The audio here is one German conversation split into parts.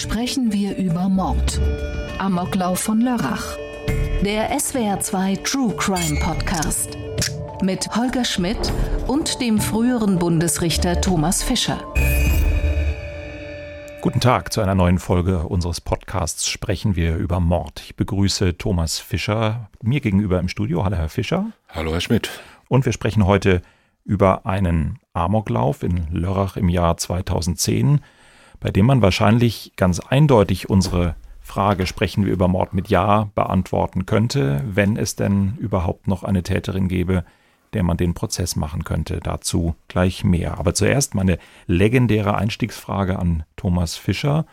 sprechen wir über Mord. Amoklauf von Lörrach. Der SWR2 True Crime Podcast. Mit Holger Schmidt und dem früheren Bundesrichter Thomas Fischer. Guten Tag zu einer neuen Folge unseres Podcasts Sprechen wir über Mord. Ich begrüße Thomas Fischer mir gegenüber im Studio. Hallo, Herr Fischer. Hallo, Herr Schmidt. Und wir sprechen heute über einen Amoklauf in Lörrach im Jahr 2010 bei dem man wahrscheinlich ganz eindeutig unsere Frage, sprechen wir über Mord mit Ja, beantworten könnte, wenn es denn überhaupt noch eine Täterin gäbe, der man den Prozess machen könnte. Dazu gleich mehr. Aber zuerst meine legendäre Einstiegsfrage an Thomas Fischer.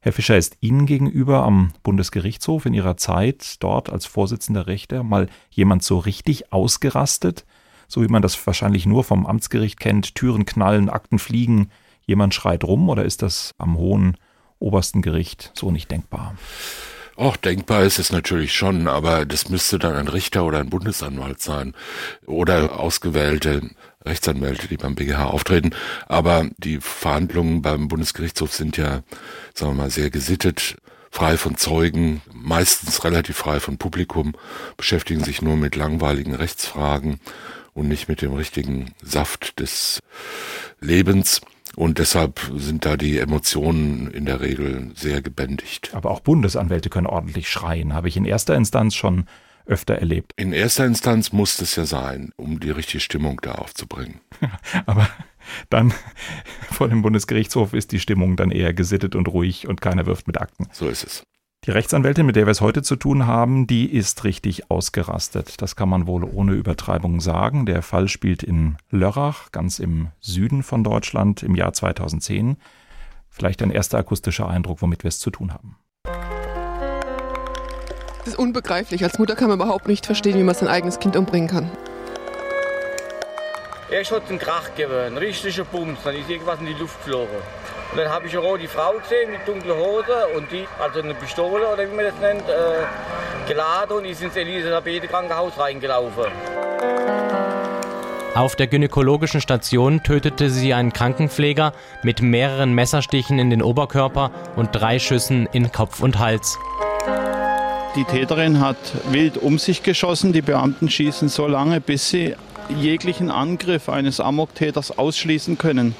Herr Fischer, ist Ihnen gegenüber am Bundesgerichtshof in Ihrer Zeit dort als Vorsitzender Richter mal jemand so richtig ausgerastet? So wie man das wahrscheinlich nur vom Amtsgericht kennt, Türen knallen, Akten fliegen, jemand schreit rum oder ist das am hohen obersten Gericht so nicht denkbar? Auch denkbar ist es natürlich schon, aber das müsste dann ein Richter oder ein Bundesanwalt sein oder ausgewählte Rechtsanwälte, die beim BGH auftreten. Aber die Verhandlungen beim Bundesgerichtshof sind ja, sagen wir mal, sehr gesittet, frei von Zeugen, meistens relativ frei von Publikum, beschäftigen sich nur mit langweiligen Rechtsfragen und nicht mit dem richtigen Saft des Lebens. Und deshalb sind da die Emotionen in der Regel sehr gebändigt. Aber auch Bundesanwälte können ordentlich schreien, habe ich in erster Instanz schon öfter erlebt. In erster Instanz muss es ja sein, um die richtige Stimmung da aufzubringen. Aber dann vor dem Bundesgerichtshof ist die Stimmung dann eher gesittet und ruhig und keiner wirft mit Akten. So ist es. Die Rechtsanwältin, mit der wir es heute zu tun haben, die ist richtig ausgerastet. Das kann man wohl ohne Übertreibung sagen. Der Fall spielt in Lörrach, ganz im Süden von Deutschland, im Jahr 2010. Vielleicht ein erster akustischer Eindruck, womit wir es zu tun haben. Das ist unbegreiflich. Als Mutter kann man überhaupt nicht verstehen, wie man sein eigenes Kind umbringen kann. Erst hat es einen Krach gegeben, ein richtiger Bums, dann ist irgendwas in die Luft geflogen. Und dann habe ich eine rote Frau gesehen mit dunkler Hose und die, also eine Pistole oder wie man das nennt, äh, geladen und ist ins Elisabeth Krankenhaus reingelaufen. Auf der gynäkologischen Station tötete sie einen Krankenpfleger mit mehreren Messerstichen in den Oberkörper und drei Schüssen in Kopf und Hals. Die Täterin hat wild um sich geschossen. Die Beamten schießen so lange, bis sie jeglichen Angriff eines Amoktäters ausschließen können.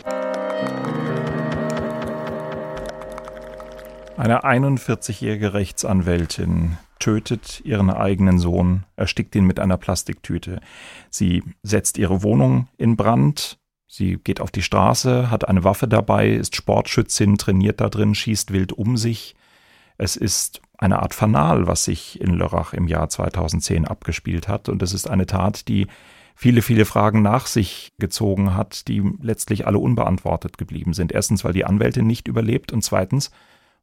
Eine 41-jährige Rechtsanwältin tötet ihren eigenen Sohn, erstickt ihn mit einer Plastiktüte. Sie setzt ihre Wohnung in Brand, sie geht auf die Straße, hat eine Waffe dabei, ist Sportschützin, trainiert da drin, schießt wild um sich. Es ist eine Art Fanal, was sich in Lörrach im Jahr 2010 abgespielt hat. Und es ist eine Tat, die viele, viele Fragen nach sich gezogen hat, die letztlich alle unbeantwortet geblieben sind. Erstens, weil die Anwältin nicht überlebt und zweitens,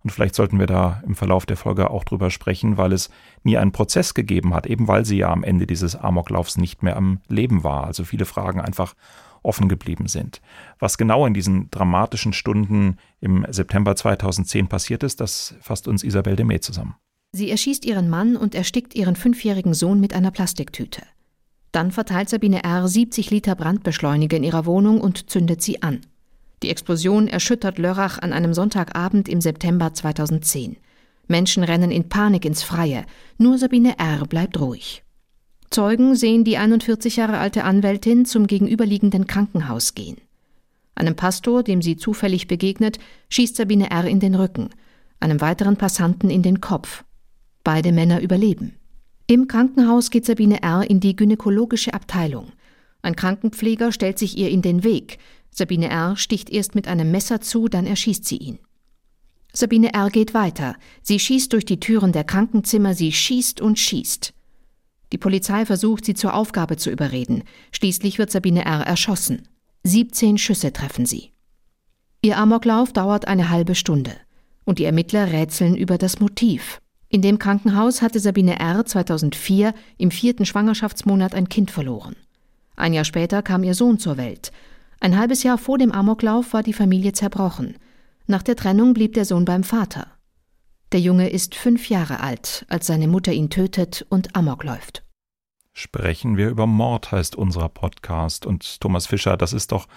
und vielleicht sollten wir da im Verlauf der Folge auch drüber sprechen, weil es nie einen Prozess gegeben hat, eben weil sie ja am Ende dieses Amoklaufs nicht mehr am Leben war. Also viele Fragen einfach offen geblieben sind. Was genau in diesen dramatischen Stunden im September 2010 passiert ist, das fasst uns Isabel Demey zusammen. Sie erschießt ihren Mann und erstickt ihren fünfjährigen Sohn mit einer Plastiktüte. Dann verteilt Sabine R. 70 Liter Brandbeschleuniger in ihrer Wohnung und zündet sie an. Die Explosion erschüttert Lörrach an einem Sonntagabend im September 2010. Menschen rennen in Panik ins Freie. Nur Sabine R. bleibt ruhig. Zeugen sehen die 41 Jahre alte Anwältin zum gegenüberliegenden Krankenhaus gehen. Einem Pastor, dem sie zufällig begegnet, schießt Sabine R. in den Rücken, einem weiteren Passanten in den Kopf. Beide Männer überleben. Im Krankenhaus geht Sabine R. in die gynäkologische Abteilung. Ein Krankenpfleger stellt sich ihr in den Weg. Sabine R. sticht erst mit einem Messer zu, dann erschießt sie ihn. Sabine R. geht weiter. Sie schießt durch die Türen der Krankenzimmer, sie schießt und schießt. Die Polizei versucht, sie zur Aufgabe zu überreden. Schließlich wird Sabine R. erschossen. 17 Schüsse treffen sie. Ihr Amoklauf dauert eine halbe Stunde. Und die Ermittler rätseln über das Motiv. In dem Krankenhaus hatte Sabine R. 2004 im vierten Schwangerschaftsmonat ein Kind verloren. Ein Jahr später kam ihr Sohn zur Welt. Ein halbes Jahr vor dem Amoklauf war die Familie zerbrochen. Nach der Trennung blieb der Sohn beim Vater. Der Junge ist fünf Jahre alt, als seine Mutter ihn tötet und Amok läuft. Sprechen wir über Mord heißt unser Podcast. Und Thomas Fischer, das ist doch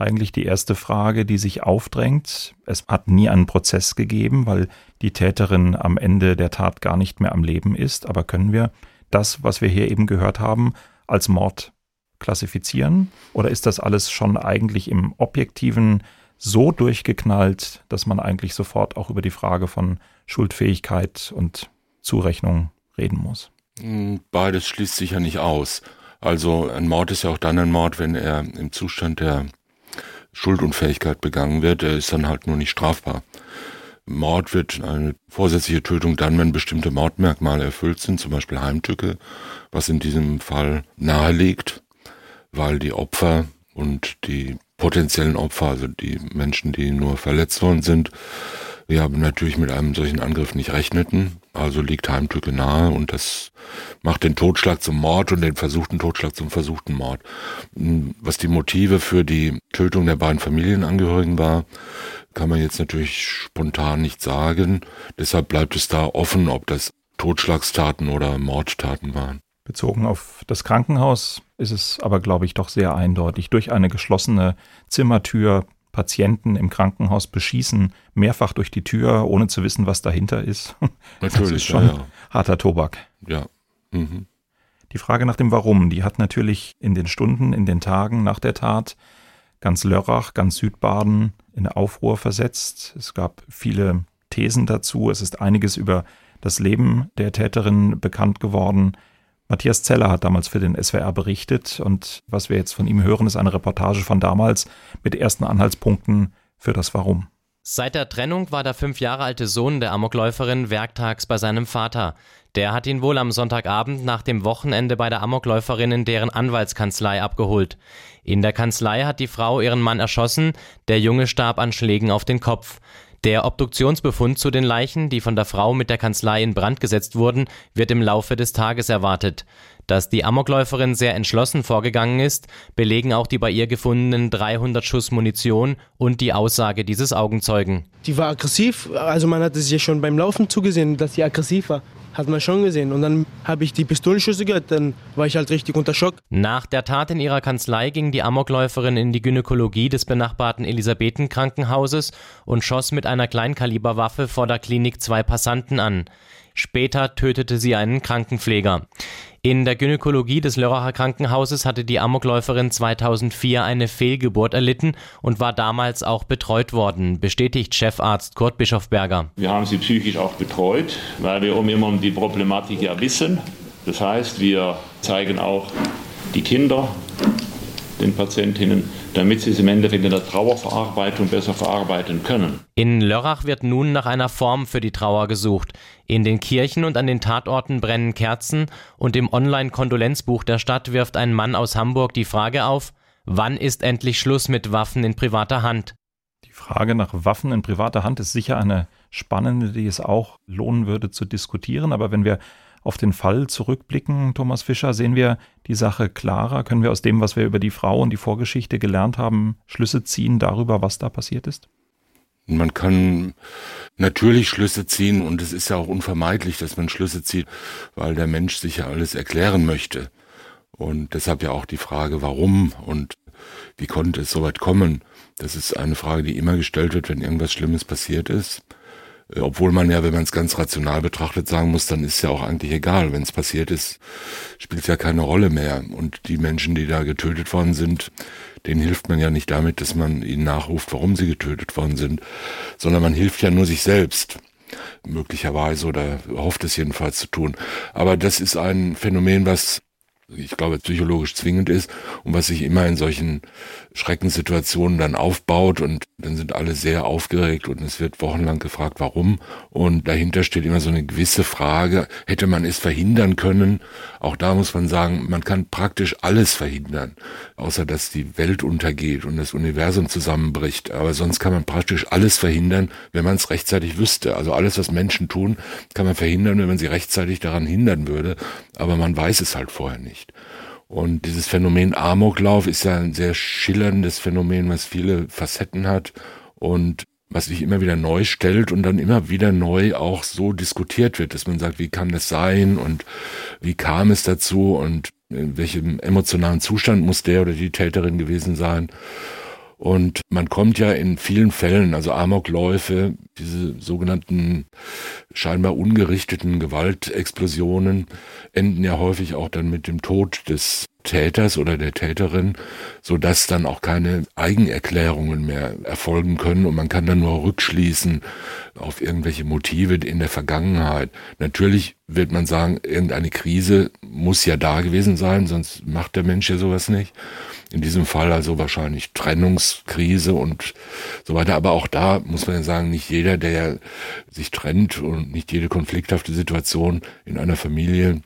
eigentlich die erste Frage, die sich aufdrängt. Es hat nie einen Prozess gegeben, weil die Täterin am Ende der Tat gar nicht mehr am Leben ist. Aber können wir das, was wir hier eben gehört haben, als Mord klassifizieren? Oder ist das alles schon eigentlich im objektiven so durchgeknallt, dass man eigentlich sofort auch über die Frage von Schuldfähigkeit und Zurechnung reden muss? Hm, beides schließt sich ja nicht aus. Also ein Mord ist ja auch dann ein Mord, wenn er im Zustand der Schuldunfähigkeit begangen wird, der ist dann halt nur nicht strafbar. Mord wird eine vorsätzliche Tötung dann, wenn bestimmte Mordmerkmale erfüllt sind, zum Beispiel Heimtücke, was in diesem Fall nahe liegt, weil die Opfer und die potenziellen Opfer, also die Menschen, die nur verletzt worden sind, ja natürlich mit einem solchen Angriff nicht rechneten. Also liegt Heimtücke nahe und das macht den Totschlag zum Mord und den versuchten Totschlag zum versuchten Mord. Was die Motive für die Tötung der beiden Familienangehörigen war, kann man jetzt natürlich spontan nicht sagen. Deshalb bleibt es da offen, ob das Totschlagstaten oder Mordtaten waren. Bezogen auf das Krankenhaus ist es aber, glaube ich, doch sehr eindeutig. Durch eine geschlossene Zimmertür Patienten im Krankenhaus beschießen, mehrfach durch die Tür, ohne zu wissen, was dahinter ist. Natürlich, das ist schon ja, ja. harter Tobak. Ja. Mhm. Die Frage nach dem Warum, die hat natürlich in den Stunden, in den Tagen nach der Tat ganz Lörrach, ganz Südbaden in Aufruhr versetzt. Es gab viele Thesen dazu. Es ist einiges über das Leben der Täterin bekannt geworden. Matthias Zeller hat damals für den SWR berichtet und was wir jetzt von ihm hören, ist eine Reportage von damals mit ersten Anhaltspunkten für das Warum. Seit der Trennung war der fünf Jahre alte Sohn der Amokläuferin werktags bei seinem Vater. Der hat ihn wohl am Sonntagabend nach dem Wochenende bei der Amokläuferin in deren Anwaltskanzlei abgeholt. In der Kanzlei hat die Frau ihren Mann erschossen, der Junge starb an Schlägen auf den Kopf. Der Obduktionsbefund zu den Leichen, die von der Frau mit der Kanzlei in Brand gesetzt wurden, wird im Laufe des Tages erwartet. Dass die Amokläuferin sehr entschlossen vorgegangen ist, belegen auch die bei ihr gefundenen 300 Schuss Munition und die Aussage dieses Augenzeugen. Die war aggressiv, also man hat es ja schon beim Laufen zugesehen, dass sie aggressiv war hat man schon gesehen. Und dann habe ich die Pistolenschüsse gehört, dann war ich halt richtig unter Schock. Nach der Tat in ihrer Kanzlei ging die Amokläuferin in die Gynäkologie des benachbarten Elisabethen-Krankenhauses und schoss mit einer Kleinkaliberwaffe vor der Klinik zwei Passanten an. Später tötete sie einen Krankenpfleger. In der Gynäkologie des Lörracher Krankenhauses hatte die Amokläuferin 2004 eine Fehlgeburt erlitten und war damals auch betreut worden, bestätigt Chefarzt Kurt Bischofberger. Wir haben sie psychisch auch betreut, weil wir um immer die Problematik ja wissen. Das heißt, wir zeigen auch die Kinder den Patientinnen, damit sie es im Endeffekt in der Trauerverarbeitung besser verarbeiten können. In Lörrach wird nun nach einer Form für die Trauer gesucht. In den Kirchen und an den Tatorten brennen Kerzen und im Online-Kondolenzbuch der Stadt wirft ein Mann aus Hamburg die Frage auf, wann ist endlich Schluss mit Waffen in privater Hand? Die Frage nach Waffen in privater Hand ist sicher eine spannende, die es auch lohnen würde zu diskutieren. Aber wenn wir auf den Fall zurückblicken, Thomas Fischer, sehen wir die Sache klarer? Können wir aus dem, was wir über die Frau und die Vorgeschichte gelernt haben, Schlüsse ziehen darüber, was da passiert ist? Man kann natürlich Schlüsse ziehen und es ist ja auch unvermeidlich, dass man Schlüsse zieht, weil der Mensch sich ja alles erklären möchte. Und deshalb ja auch die Frage, warum und wie konnte es so weit kommen? Das ist eine Frage, die immer gestellt wird, wenn irgendwas Schlimmes passiert ist. Äh, obwohl man ja, wenn man es ganz rational betrachtet, sagen muss, dann ist ja auch eigentlich egal. Wenn es passiert ist, spielt es ja keine Rolle mehr. Und die Menschen, die da getötet worden sind, denen hilft man ja nicht damit, dass man ihnen nachruft, warum sie getötet worden sind, sondern man hilft ja nur sich selbst möglicherweise oder hofft es jedenfalls zu tun. Aber das ist ein Phänomen, was ich glaube, psychologisch zwingend ist und was sich immer in solchen Schreckenssituationen dann aufbaut und dann sind alle sehr aufgeregt und es wird wochenlang gefragt, warum und dahinter steht immer so eine gewisse Frage, hätte man es verhindern können? Auch da muss man sagen, man kann praktisch alles verhindern, außer dass die Welt untergeht und das Universum zusammenbricht, aber sonst kann man praktisch alles verhindern, wenn man es rechtzeitig wüsste. Also alles, was Menschen tun, kann man verhindern, wenn man sie rechtzeitig daran hindern würde, aber man weiß es halt vorher nicht nicht. Und dieses Phänomen Amoklauf ist ja ein sehr schillerndes Phänomen, was viele Facetten hat und was sich immer wieder neu stellt und dann immer wieder neu auch so diskutiert wird, dass man sagt, wie kann das sein und wie kam es dazu und in welchem emotionalen Zustand muss der oder die Täterin gewesen sein. Und man kommt ja in vielen Fällen, also Amokläufe, diese sogenannten scheinbar ungerichteten Gewaltexplosionen enden ja häufig auch dann mit dem Tod des Täters oder der Täterin, so dass dann auch keine Eigenerklärungen mehr erfolgen können und man kann dann nur rückschließen auf irgendwelche Motive in der Vergangenheit. Natürlich wird man sagen, irgendeine Krise muss ja da gewesen sein, sonst macht der Mensch ja sowas nicht. In diesem Fall also wahrscheinlich Trennungskrise und so weiter. Aber auch da muss man ja sagen, nicht jeder, der sich trennt und nicht jede konflikthafte Situation in einer Familie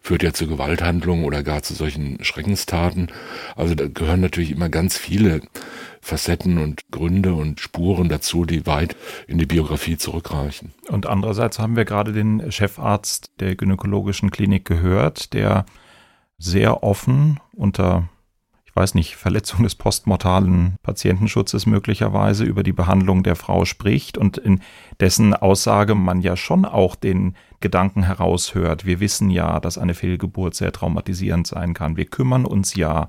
führt ja zu Gewalthandlungen oder gar zu solchen Schreckenstaten. Also da gehören natürlich immer ganz viele Facetten und Gründe und Spuren dazu, die weit in die Biografie zurückreichen. Und andererseits haben wir gerade den Chefarzt der gynäkologischen Klinik gehört, der sehr offen unter weiß nicht, Verletzung des postmortalen Patientenschutzes möglicherweise über die Behandlung der Frau spricht und in dessen Aussage man ja schon auch den Gedanken heraushört. Wir wissen ja, dass eine Fehlgeburt sehr traumatisierend sein kann. Wir kümmern uns ja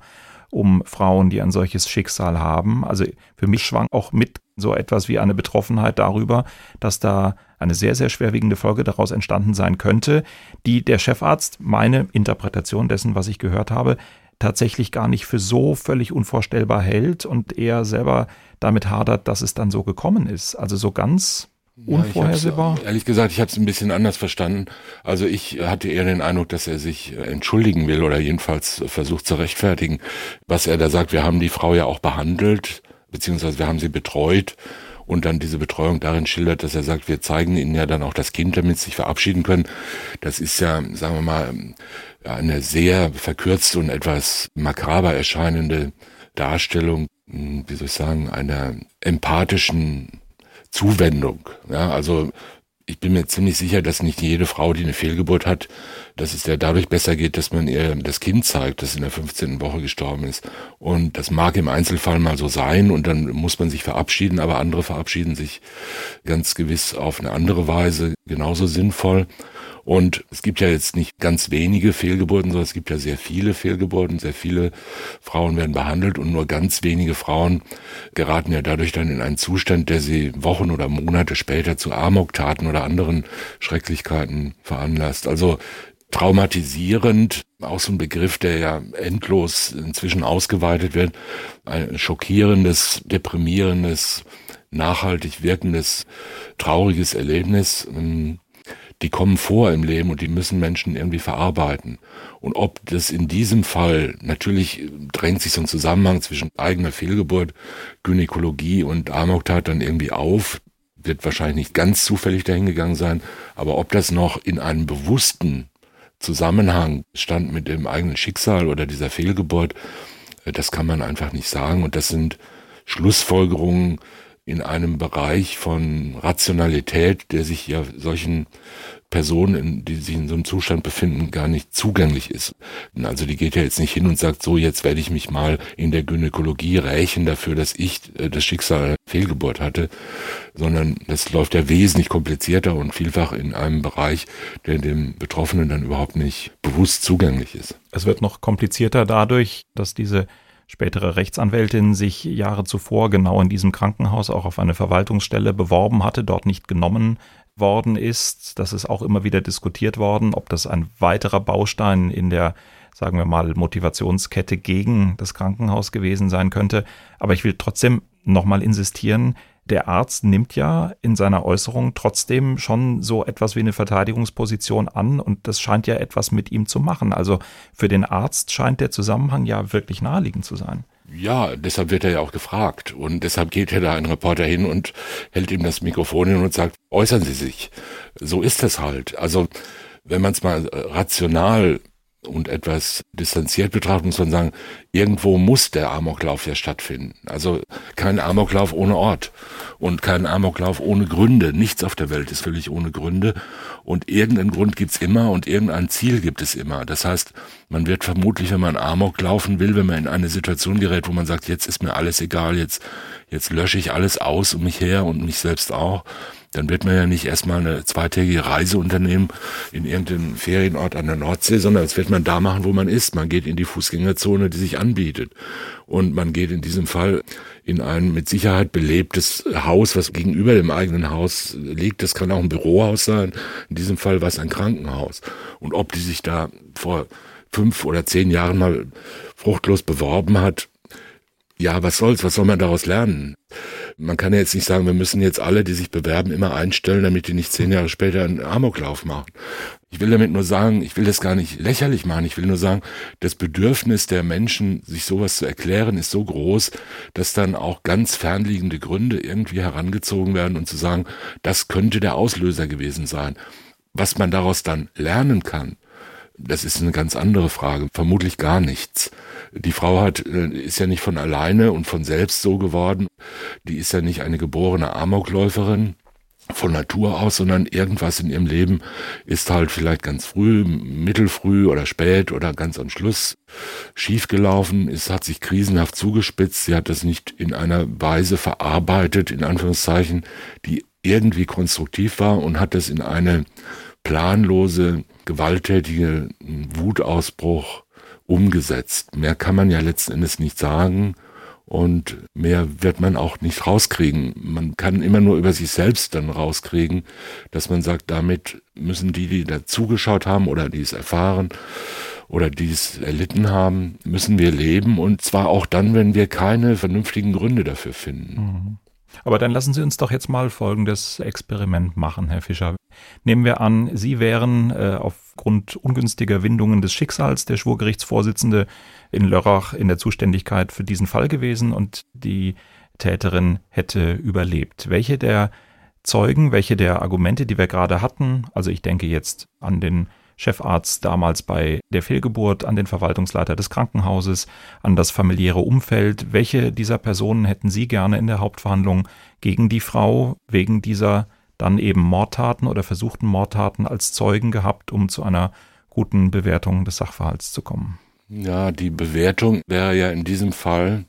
um Frauen, die ein solches Schicksal haben. Also für mich schwang auch mit so etwas wie eine Betroffenheit darüber, dass da eine sehr, sehr schwerwiegende Folge daraus entstanden sein könnte, die der Chefarzt, meine Interpretation dessen, was ich gehört habe, tatsächlich gar nicht für so völlig unvorstellbar hält und er selber damit hadert, dass es dann so gekommen ist. Also so ganz unvorhersehbar. Ja, ehrlich gesagt, ich habe es ein bisschen anders verstanden. Also ich hatte eher den Eindruck, dass er sich entschuldigen will oder jedenfalls versucht zu rechtfertigen. Was er da sagt, wir haben die Frau ja auch behandelt, beziehungsweise wir haben sie betreut und dann diese Betreuung darin schildert, dass er sagt, wir zeigen ihnen ja dann auch das Kind, damit sie sich verabschieden können. Das ist ja, sagen wir mal, eine sehr verkürzte und etwas makaber erscheinende Darstellung, hm, wie soll ich sagen, einer empathischen Zuwendung. Ja, also ich bin mir ziemlich sicher, dass nicht jede Frau, die eine Fehlgeburt hat, dass es ja dadurch besser geht, dass man ihr das Kind zeigt, das in der 15. Woche gestorben ist. Und das mag im Einzelfall mal so sein und dann muss man sich verabschieden, aber andere verabschieden sich ganz gewiss auf eine andere Weise genauso sinnvoll. Und es gibt ja jetzt nicht ganz wenige Fehlgeburten, sondern es gibt ja sehr viele Fehlgeburten. Sehr viele Frauen werden behandelt und nur ganz wenige Frauen geraten ja dadurch dann in einen Zustand, der sie Wochen oder Monate später zu Amoktaten oder anderen Schrecklichkeiten veranlasst. Also traumatisierend, auch so ein Begriff, der ja endlos inzwischen ausgeweitet wird, ein schockierendes, deprimierendes, nachhaltig wirkendes, trauriges Erlebnis die kommen vor im Leben und die müssen Menschen irgendwie verarbeiten. Und ob das in diesem Fall, natürlich drängt sich so ein Zusammenhang zwischen eigener Fehlgeburt, Gynäkologie und Amoktat dann irgendwie auf, wird wahrscheinlich nicht ganz zufällig dahingegangen sein, aber ob das noch in einem bewussten Zusammenhang stand mit dem eigenen Schicksal oder dieser Fehlgeburt, äh, das kann man einfach nicht sagen. Und das sind Schlussfolgerungen, in einem Bereich von Rationalität, der sich ja solchen Personen, die sich in so einem Zustand befinden, gar nicht zugänglich ist. Also die geht ja jetzt nicht hin und sagt, so jetzt werde ich mich mal in der Gynäkologie rächen dafür, dass ich äh, das Schicksal Fehlgeburt hatte, sondern das läuft ja wesentlich komplizierter und vielfach in einem Bereich, der dem Betroffenen dann überhaupt nicht bewusst zugänglich ist. Es wird noch komplizierter dadurch, dass diese spätere Rechtsanwältin sich Jahre zuvor genau in diesem Krankenhaus auch auf eine Verwaltungsstelle beworben hatte, dort nicht genommen worden ist. Das ist auch immer wieder diskutiert worden, ob das ein weiterer Baustein in der, sagen wir mal, Motivationskette gegen das Krankenhaus gewesen sein könnte. Aber ich will trotzdem nochmal insistieren, der Arzt nimmt ja in seiner Äußerung trotzdem schon so etwas wie eine Verteidigungsposition an und das scheint ja etwas mit ihm zu machen. Also für den Arzt scheint der Zusammenhang ja wirklich naheliegend zu sein. Ja, deshalb wird er ja auch gefragt und deshalb geht ja da ein Reporter hin und hält ihm das Mikrofon hin und sagt, äußern Sie sich. So ist das halt. Also wenn man es mal rational und etwas distanziert betrachtet, muss man sagen, irgendwo muss der Amoklauf ja stattfinden. Also kein Amoklauf ohne Ort und kein Amoklauf ohne Gründe. Nichts auf der Welt ist völlig ohne Gründe und irgendeinen Grund gibt's immer und irgendein Ziel gibt es immer. Das heißt, man wird vermutlich, wenn man Amok laufen will, wenn man in eine Situation gerät, wo man sagt, jetzt ist mir alles egal, jetzt, jetzt lösche ich alles aus um mich her und mich selbst auch, dann wird man ja nicht erstmal eine zweitägige Reise unternehmen in irgendeinen Ferienort an der Nordsee, sondern das wird man da machen, wo man ist. Man geht in die Fußgängerzone, die sich anbietet. Und man geht in diesem Fall in ein mit Sicherheit belebtes Haus, was gegenüber dem eigenen Haus liegt. Das kann auch ein Bürohaus sein. In diesem Fall war es ein Krankenhaus. Und ob die sich da vor fünf oder zehn Jahren mal fruchtlos beworben hat, ja, was soll's, was soll man daraus lernen? Man kann ja jetzt nicht sagen, wir müssen jetzt alle, die sich bewerben, immer einstellen, damit die nicht zehn Jahre später einen Amoklauf machen. Ich will damit nur sagen, ich will das gar nicht lächerlich machen, ich will nur sagen, das Bedürfnis der Menschen, sich sowas zu erklären, ist so groß, dass dann auch ganz fernliegende Gründe irgendwie herangezogen werden und zu sagen, das könnte der Auslöser gewesen sein. Was man daraus dann lernen kann, das ist eine ganz andere Frage. Vermutlich gar nichts. Die Frau hat, äh, ist ja nicht von alleine und von selbst so geworden. Die ist ja nicht eine geborene Amokläuferin von Natur aus, sondern irgendwas in ihrem Leben ist halt vielleicht ganz früh, mittelfrüh oder spät oder ganz am Schluss schiefgelaufen. Es hat sich krisenhaft zugespitzt. Sie hat das nicht in einer Weise verarbeitet, in Anführungszeichen, die irgendwie konstruktiv war und hat das in eine planlose, gewalttätige Wutausbruch umgesetzt. Mehr kann man ja letzten Endes nicht sagen und mehr wird man auch nicht rauskriegen. Man kann immer nur über sich selbst dann rauskriegen, dass man sagt, damit müssen die, die da zugeschaut haben oder die es erfahren oder die es erlitten haben, müssen wir leben und zwar auch dann, wenn wir keine vernünftigen Gründe dafür finden. Mhm. Aber dann lassen Sie uns doch jetzt mal folgendes Experiment machen, Herr Fischer. Nehmen wir an, Sie wären äh, aufgrund ungünstiger Windungen des Schicksals der Schwurgerichtsvorsitzende in Lörrach in der Zuständigkeit für diesen Fall gewesen und die Täterin hätte überlebt. Welche der Zeugen, welche der Argumente, die wir gerade hatten, also ich denke jetzt an den Chefarzt damals bei der Fehlgeburt, an den Verwaltungsleiter des Krankenhauses, an das familiäre Umfeld. Welche dieser Personen hätten Sie gerne in der Hauptverhandlung gegen die Frau wegen dieser dann eben Mordtaten oder versuchten Mordtaten als Zeugen gehabt, um zu einer guten Bewertung des Sachverhalts zu kommen? Ja, die Bewertung wäre ja in diesem Fall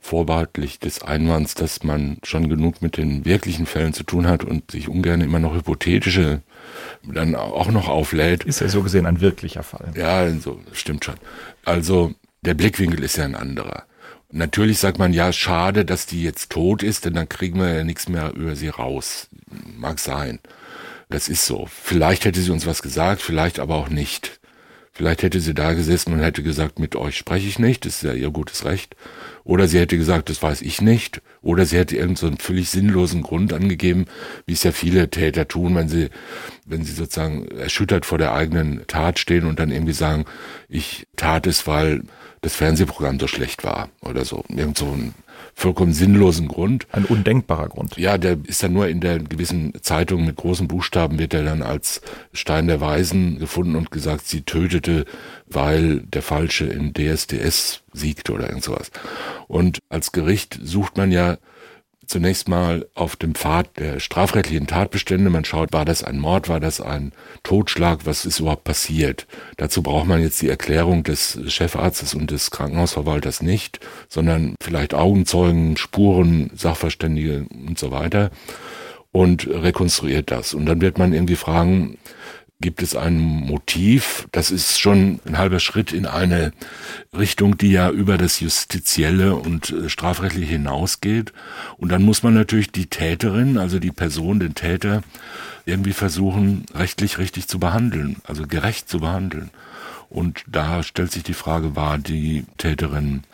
vorbehaltlich des Einwands, dass man schon genug mit den wirklichen Fällen zu tun hat und sich ungern immer noch hypothetische dann auch noch auflädt. Ist ja so gesehen ein wirklicher Fall. Ja, so stimmt schon. Also der Blickwinkel ist ja ein anderer. Natürlich sagt man ja, schade, dass die jetzt tot ist, denn dann kriegen wir ja nichts mehr über sie raus. Mag sein. Das ist so. Vielleicht hätte sie uns was gesagt, vielleicht aber auch nicht. Vielleicht hätte sie da gesessen und hätte gesagt, mit euch spreche ich nicht, das ist ja ihr gutes Recht. Oder sie hätte gesagt, das weiß ich nicht. Oder sie hätte irgendeinen so völlig sinnlosen Grund angegeben, wie es ja viele Täter tun, wenn sie, wenn sie sozusagen erschüttert vor der eigenen Tat stehen und dann irgendwie sagen, ich tat es, weil das Fernsehprogramm so schlecht war oder so. Irgend so ein vollkommen sinnlosen Grund. Ein undenkbarer Grund. Ja, der ist dann nur in der gewissen Zeitung mit großen Buchstaben wird er dann als Stein der Weisen gefunden und gesagt, sie tötete, weil der Falsche in DSDS siegte oder irgend sowas. Und als Gericht sucht man ja zunächst mal auf dem Pfad der strafrechtlichen Tatbestände. Man schaut, war das ein Mord, war das ein Totschlag, was ist überhaupt passiert. Dazu braucht man jetzt die Erklärung des Chefarztes und des Krankenhausverwalters nicht, sondern vielleicht Augenzeugen, Spuren, Sachverständige und so weiter und rekonstruiert das. Und dann wird man irgendwie fragen, gibt es ein Motiv. Das ist schon ein halber Schritt in eine Richtung, die ja über das Justizielle und äh, Strafrechtliche hinausgeht. Und dann muss man natürlich die Täterin, also die Person, den Täter, irgendwie versuchen, rechtlich richtig zu behandeln, also gerecht zu behandeln. Und da stellt sich die Frage, war die Täterin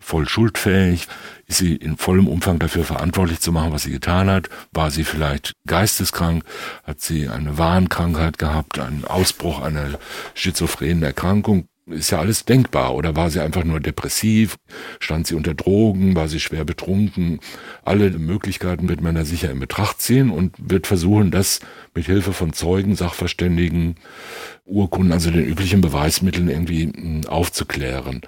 voll schuldfähig? Ist sie in vollem Umfang dafür verantwortlich zu machen, was sie getan hat? War sie vielleicht geisteskrank? Hat sie eine Wahnkrankheit gehabt, einen Ausbruch einer schizophrenen Erkrankung? Ist ja alles denkbar. Oder war sie einfach nur depressiv? Stand sie unter Drogen? War sie schwer betrunken? Alle Möglichkeiten wird man da sicher in Betracht ziehen und wird versuchen, das mit Hilfe von Zeugen, Sachverständigen, Urkunden, also den üblichen Beweismitteln irgendwie hm, aufzuklären.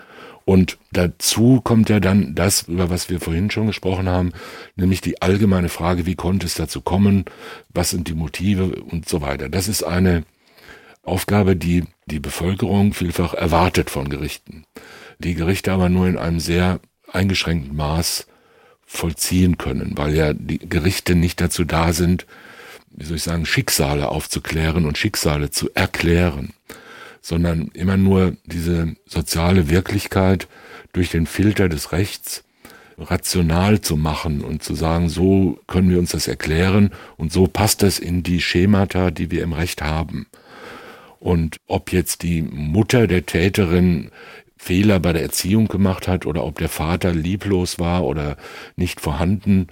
Und dazu kommt ja dann das, über was wir vorhin schon gesprochen haben, nämlich die allgemeine Frage, wie konnte es dazu kommen, was sind die Motive und so weiter. Das ist eine Aufgabe, die die Bevölkerung vielfach erwartet von Gerichten. Die Gerichte aber nur in einem sehr eingeschränkten Maß vollziehen können, weil ja die Gerichte nicht dazu da sind, wie soll ich sagen, Schicksale aufzuklären und Schicksale zu erklären, sondern immer nur diese soziale Wirklichkeit durch den Filter des Rechts rational zu machen und zu sagen, so können wir uns das erklären und so passt das in die Schemata, die wir im Recht haben. Und ob jetzt die Mutter der Täterin Fehler bei der Erziehung gemacht hat oder ob der Vater lieblos war oder nicht vorhanden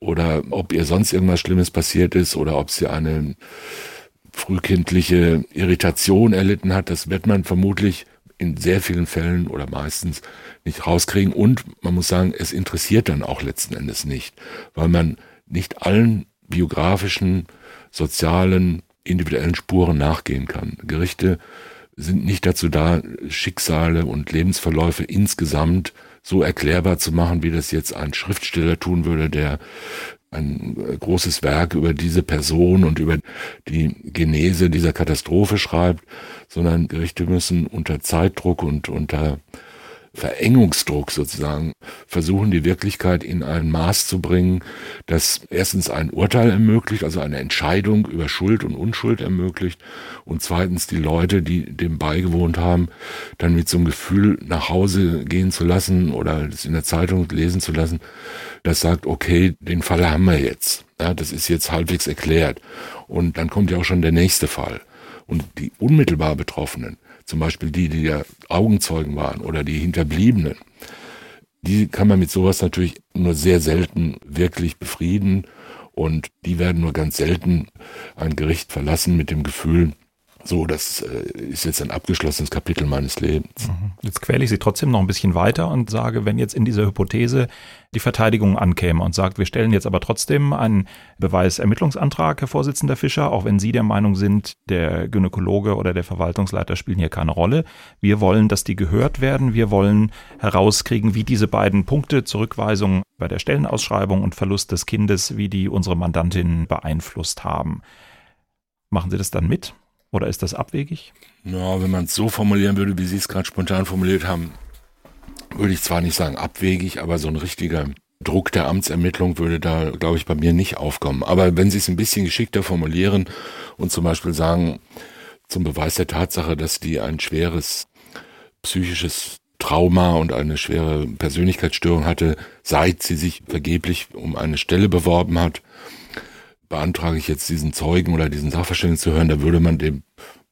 oder ob ihr sonst irgendwas Schlimmes passiert ist oder ob sie eine frühkindliche Irritation erlitten hat, das wird man vermutlich in sehr vielen Fällen oder meistens nicht rauskriegen. Und man muss sagen, es interessiert dann auch letzten Endes nicht, weil man nicht allen biografischen, sozialen, individuellen Spuren nachgehen kann. Gerichte sind nicht dazu da, Schicksale und Lebensverläufe insgesamt so erklärbar zu machen, wie das jetzt ein Schriftsteller tun würde, der ein großes Werk über diese Person und über die Genese dieser Katastrophe schreibt, sondern Gerichte müssen unter Zeitdruck und unter Verengungsdruck sozusagen versuchen, die Wirklichkeit in ein Maß zu bringen, das erstens ein Urteil ermöglicht, also eine Entscheidung über Schuld und Unschuld ermöglicht und zweitens die Leute, die dem beigewohnt haben, dann mit so einem Gefühl nach Hause gehen zu lassen oder es in der Zeitung lesen zu lassen, das sagt, okay, den Fall haben wir jetzt. Ja, das ist jetzt halbwegs erklärt. Und dann kommt ja auch schon der nächste Fall. Und die unmittelbar Betroffenen, zum Beispiel die, die ja Augenzeugen waren oder die Hinterbliebenen, die kann man mit sowas natürlich nur sehr selten wirklich befrieden. Und die werden nur ganz selten ein Gericht verlassen mit dem Gefühl, so, das äh, ist jetzt ein abgeschlossenes Kapitel meines Lebens. Mhm. Jetzt quäle ich Sie trotzdem noch ein bisschen weiter und sage, wenn jetzt in dieser Hypothese die Verteidigung ankäme und sagt, wir stellen jetzt aber trotzdem einen Beweisermittlungsantrag, Herr Vorsitzender Fischer, auch wenn Sie der Meinung sind, der Gynäkologe oder der Verwaltungsleiter spielen hier keine Rolle. Wir wollen, dass die gehört werden. Wir wollen herauskriegen, wie diese beiden Punkte, Zurückweisung bei der Stellenausschreibung und Verlust des Kindes, wie die unsere Mandantin beeinflusst haben. Machen Sie das dann mit? Oder ist das abwegig? Ja, wenn man es so formulieren würde, wie Sie es gerade spontan formuliert haben, würde ich zwar nicht sagen abwegig, aber so ein richtiger Druck der Amtsermittlung würde da, glaube ich, bei mir nicht aufkommen. Aber wenn Sie es ein bisschen geschickter formulieren und zum Beispiel sagen, zum Beweis der Tatsache, dass die ein schweres psychisches Trauma und eine schwere Persönlichkeitsstörung hatte, seit sie sich vergeblich um eine Stelle beworben hat, beantrage ich jetzt diesen Zeugen oder diesen Sachverständigen zu hören, da würde man dem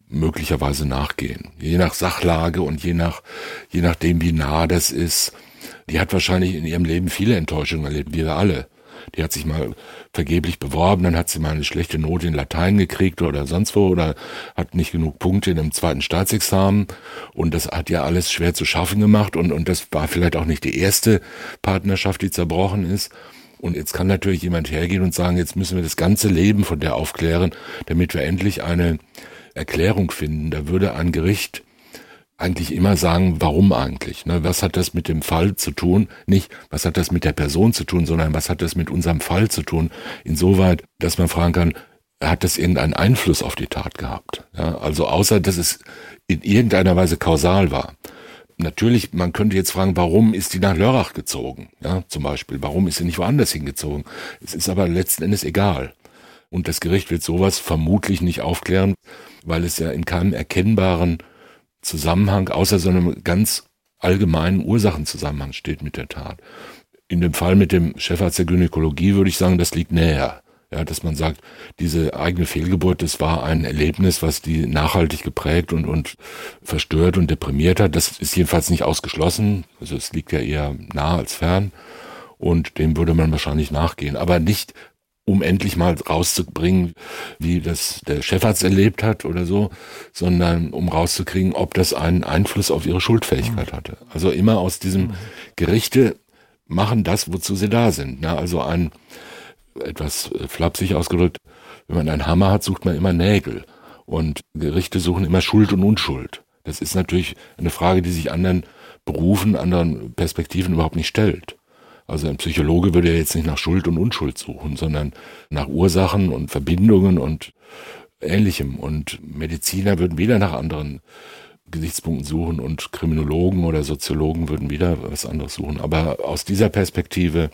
möglicherweise nachgehen. Je nach Sachlage und je nach, je nachdem, wie nah das ist. Die hat wahrscheinlich in ihrem Leben viele Enttäuschungen erlebt, wie wir alle. Die hat sich mal vergeblich beworben, dann hat sie mal eine schlechte Note in Latein gekriegt oder sonst wo oder hat nicht genug Punkte in einem zweiten Staatsexamen und das hat ja alles schwer zu schaffen gemacht und, und das war vielleicht auch nicht die erste Partnerschaft, die zerbrochen ist. Und jetzt kann natürlich jemand hergehen und sagen, jetzt müssen wir das ganze Leben von der aufklären, damit wir endlich eine Erklärung finden. Da würde ein Gericht eigentlich immer sagen, warum eigentlich? Ne? Was hat das mit dem Fall zu tun? Nicht, was hat das mit der Person zu tun, sondern was hat das mit unserem Fall zu tun? Insoweit, dass man fragen kann, hat das irgendeinen Einfluss auf die Tat gehabt? Ja? Also außer, dass es in irgendeiner Weise kausal war natürlich, man könnte jetzt fragen, warum ist die nach Lörrach gezogen? Ja, zum Beispiel. Warum ist sie nicht woanders hingezogen? Es ist aber letzten Endes egal. Und das Gericht wird sowas vermutlich nicht aufklären, weil es ja in keinem erkennbaren Zusammenhang, außer so einem ganz allgemeinen Ursachenzusammenhang steht mit der Tat. In dem Fall mit dem Chefarzt der Gynäkologie würde ich sagen, das liegt näher. Ja, dass man sagt, diese eigene Fehlgeburt, das war ein Erlebnis, was die nachhaltig geprägt und, und verstört und deprimiert hat. Das ist jedenfalls nicht ausgeschlossen. Also es liegt ja eher nah als fern. Und dem würde man wahrscheinlich nachgehen. Aber nicht, um endlich mal rauszubringen, wie das der Chefarzt erlebt hat oder so, sondern um rauszukriegen, ob das einen Einfluss auf ihre Schuldfähigkeit mhm. hatte. Also immer aus diesem mhm. Gerichte machen das, wozu sie da sind. Ja, also ein etwas äh, flapsig ausgedrückt, wenn man einen Hammer hat, sucht man immer Nägel. Und Gerichte suchen immer Schuld und Unschuld. Das ist natürlich eine Frage, die sich anderen Berufen, anderen Perspektiven überhaupt nicht stellt. Also ein Psychologe würde ja jetzt nicht nach Schuld und Unschuld suchen, sondern nach Ursachen und Verbindungen und Ähnlichem. Und Mediziner würden wieder nach anderen Gesichtspunkten suchen und Kriminologen oder Soziologen würden wieder was anderes suchen. Aber aus dieser Perspektive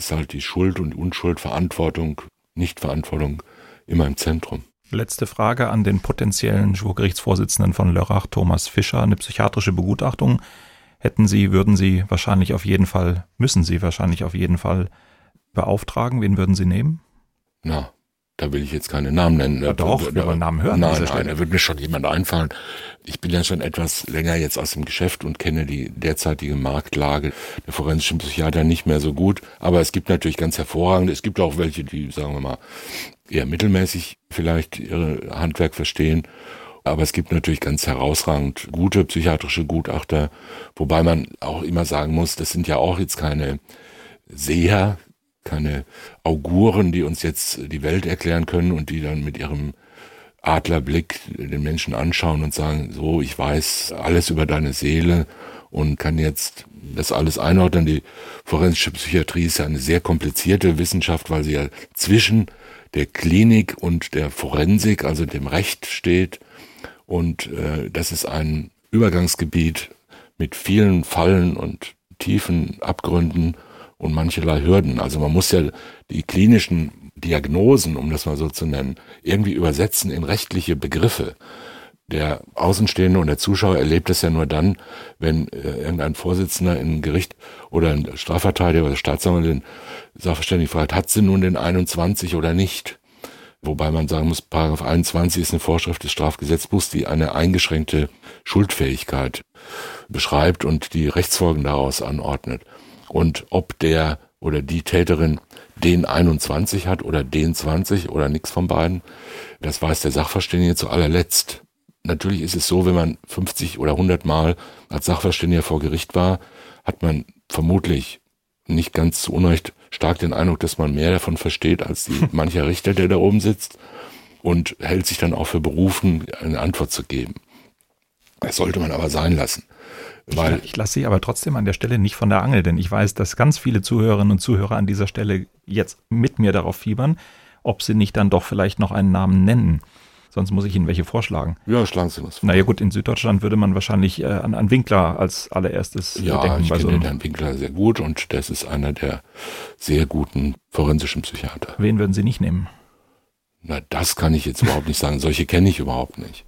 ist halt die Schuld und Unschuld, Verantwortung, Nichtverantwortung immer im Zentrum. Letzte Frage an den potenziellen Schwurgerichtsvorsitzenden von Lörrach, Thomas Fischer. Eine psychiatrische Begutachtung hätten Sie, würden Sie wahrscheinlich auf jeden Fall, müssen Sie wahrscheinlich auf jeden Fall beauftragen. Wen würden Sie nehmen? Na, da will ich jetzt keine Namen nennen. Ja, doch, da, wir wollen Namen hören. Nein, nein, da wird mir schon jemand einfallen. Ich bin ja schon etwas länger jetzt aus dem Geschäft und kenne die derzeitige Marktlage der forensischen Psychiater nicht mehr so gut. Aber es gibt natürlich ganz hervorragende. Es gibt auch welche, die, sagen wir mal, eher mittelmäßig vielleicht ihre Handwerk verstehen. Aber es gibt natürlich ganz herausragend gute psychiatrische Gutachter, wobei man auch immer sagen muss, das sind ja auch jetzt keine Seher, keine Auguren, die uns jetzt die Welt erklären können und die dann mit ihrem Adlerblick den Menschen anschauen und sagen, so, ich weiß alles über deine Seele und kann jetzt das alles einordnen. Die forensische Psychiatrie ist ja eine sehr komplizierte Wissenschaft, weil sie ja zwischen der Klinik und der Forensik, also dem Recht steht. Und äh, das ist ein Übergangsgebiet mit vielen Fallen und tiefen Abgründen und mancherlei Hürden. Also man muss ja die klinischen Diagnosen, um das mal so zu nennen, irgendwie übersetzen in rechtliche Begriffe. Der Außenstehende und der Zuschauer erlebt es ja nur dann, wenn äh, irgendein Vorsitzender in Gericht oder ein Strafverteidiger oder Staatsanwalt Sachverständigen fragt, hat sie nun den 21 oder nicht? Wobei man sagen muss, Paragraph 21 ist eine Vorschrift des Strafgesetzbuchs, die eine eingeschränkte Schuldfähigkeit beschreibt und die Rechtsfolgen daraus anordnet. Und ob der oder die Täterin den 21 hat oder den 20 oder nichts von beiden, das weiß der Sachverständige zu allerletzt. Natürlich ist es so, wenn man 50 oder 100 Mal als Sachverständiger vor Gericht war, hat man vermutlich nicht ganz zu Unrecht stark den Eindruck, dass man mehr davon versteht als die, mancher Richter, der da oben sitzt und hält sich dann auch für berufen, eine Antwort zu geben. Das sollte man aber sein lassen. Weil ich, ich lasse Sie aber trotzdem an der Stelle nicht von der Angel, denn ich weiß, dass ganz viele Zuhörerinnen und Zuhörer an dieser Stelle jetzt mit mir darauf fiebern, ob sie nicht dann doch vielleicht noch einen Namen nennen. Sonst muss ich Ihnen welche vorschlagen. Ja, schlagen Sie was vor. Naja gut, in Süddeutschland würde man wahrscheinlich äh, an, an Winkler als allererstes ja, denken. Ja, ich kenne so Herrn Winkler sehr gut und das ist einer der sehr guten forensischen Psychiater. Wen würden Sie nicht nehmen? Na, das kann ich jetzt überhaupt nicht sagen. Solche kenne ich überhaupt nicht.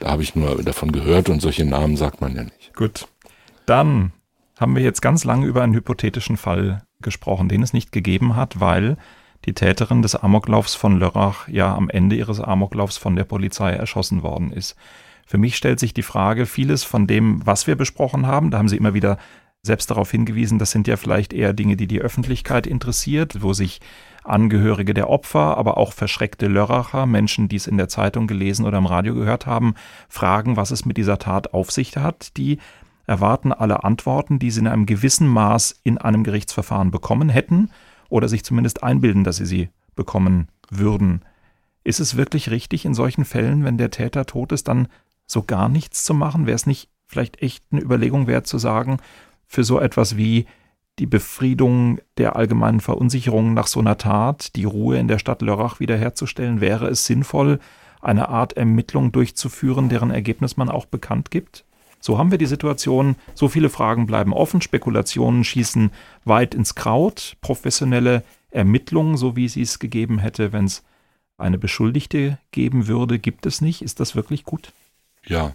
Da habe ich nur davon gehört und solche Namen sagt man ja nicht. Gut. Dann haben wir jetzt ganz lange über einen hypothetischen Fall gesprochen, den es nicht gegeben hat, weil die Täterin des Amoklaufs von Lörrach ja am Ende ihres Amoklaufs von der Polizei erschossen worden ist. Für mich stellt sich die Frage, vieles von dem, was wir besprochen haben, da haben Sie immer wieder selbst darauf hingewiesen, das sind ja vielleicht eher Dinge, die die Öffentlichkeit interessiert, wo sich Angehörige der Opfer, aber auch verschreckte Lörracher, Menschen, die es in der Zeitung gelesen oder im Radio gehört haben, fragen, was es mit dieser Tat auf sich hat, die erwarten alle Antworten, die sie in einem gewissen Maß in einem Gerichtsverfahren bekommen hätten oder sich zumindest einbilden, dass sie sie bekommen würden. Ist es wirklich richtig in solchen Fällen, wenn der Täter tot ist, dann so gar nichts zu machen? Wäre es nicht vielleicht echt eine Überlegung wert zu sagen, für so etwas wie die Befriedung der allgemeinen Verunsicherung nach so einer Tat, die Ruhe in der Stadt Lörrach wiederherzustellen, wäre es sinnvoll, eine Art Ermittlung durchzuführen, deren Ergebnis man auch bekannt gibt? So haben wir die Situation, so viele Fragen bleiben offen, Spekulationen schießen weit ins Kraut, professionelle Ermittlungen, so wie sie es gegeben hätte, wenn es eine Beschuldigte geben würde, gibt es nicht. Ist das wirklich gut? Ja,